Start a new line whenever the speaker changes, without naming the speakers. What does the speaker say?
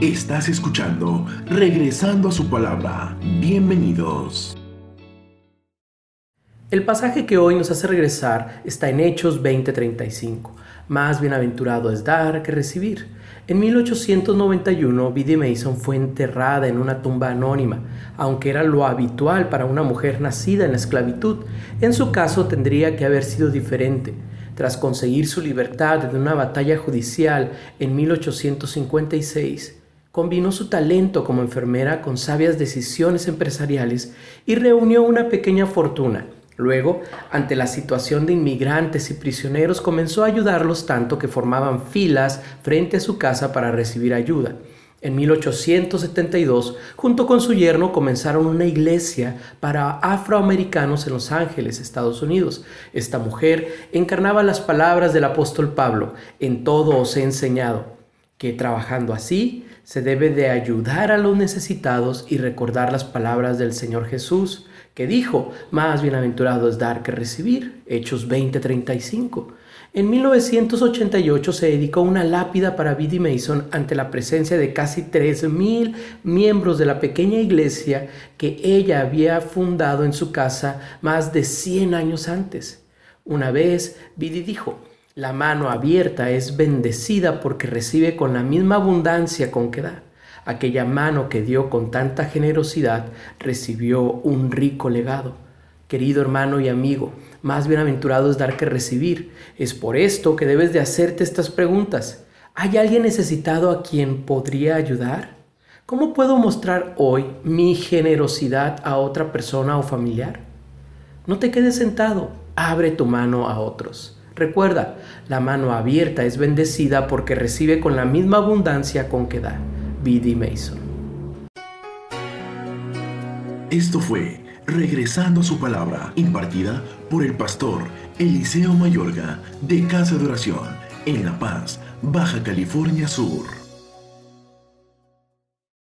Estás escuchando Regresando a su palabra. Bienvenidos.
El pasaje que hoy nos hace regresar está en Hechos 20:35. Más bienaventurado es dar que recibir. En 1891, Biddy Mason fue enterrada en una tumba anónima, aunque era lo habitual para una mujer nacida en la esclavitud. En su caso tendría que haber sido diferente. Tras conseguir su libertad de una batalla judicial en 1856, combinó su talento como enfermera con sabias decisiones empresariales y reunió una pequeña fortuna. Luego, ante la situación de inmigrantes y prisioneros, comenzó a ayudarlos tanto que formaban filas frente a su casa para recibir ayuda. En 1872, junto con su yerno, comenzaron una iglesia para afroamericanos en Los Ángeles, Estados Unidos. Esta mujer encarnaba las palabras del apóstol Pablo, en todo os he enseñado, que trabajando así se debe de ayudar a los necesitados y recordar las palabras del Señor Jesús, que dijo, más bienaventurado es dar que recibir, Hechos 20:35. En 1988 se dedicó una lápida para Biddy Mason ante la presencia de casi 3.000 miembros de la pequeña iglesia que ella había fundado en su casa más de 100 años antes. Una vez, Biddy dijo, la mano abierta es bendecida porque recibe con la misma abundancia con que da. Aquella mano que dio con tanta generosidad recibió un rico legado. Querido hermano y amigo, más bienaventurado es dar que recibir. Es por esto que debes de hacerte estas preguntas. ¿Hay alguien necesitado a quien podría ayudar? ¿Cómo puedo mostrar hoy mi generosidad a otra persona o familiar? No te quedes sentado, abre tu mano a otros. Recuerda, la mano abierta es bendecida porque recibe con la misma abundancia con que da. B.D. Mason.
Esto fue Regresando a su palabra, impartida por el pastor Eliseo Mayorga de Casa de Oración en La Paz, Baja California Sur.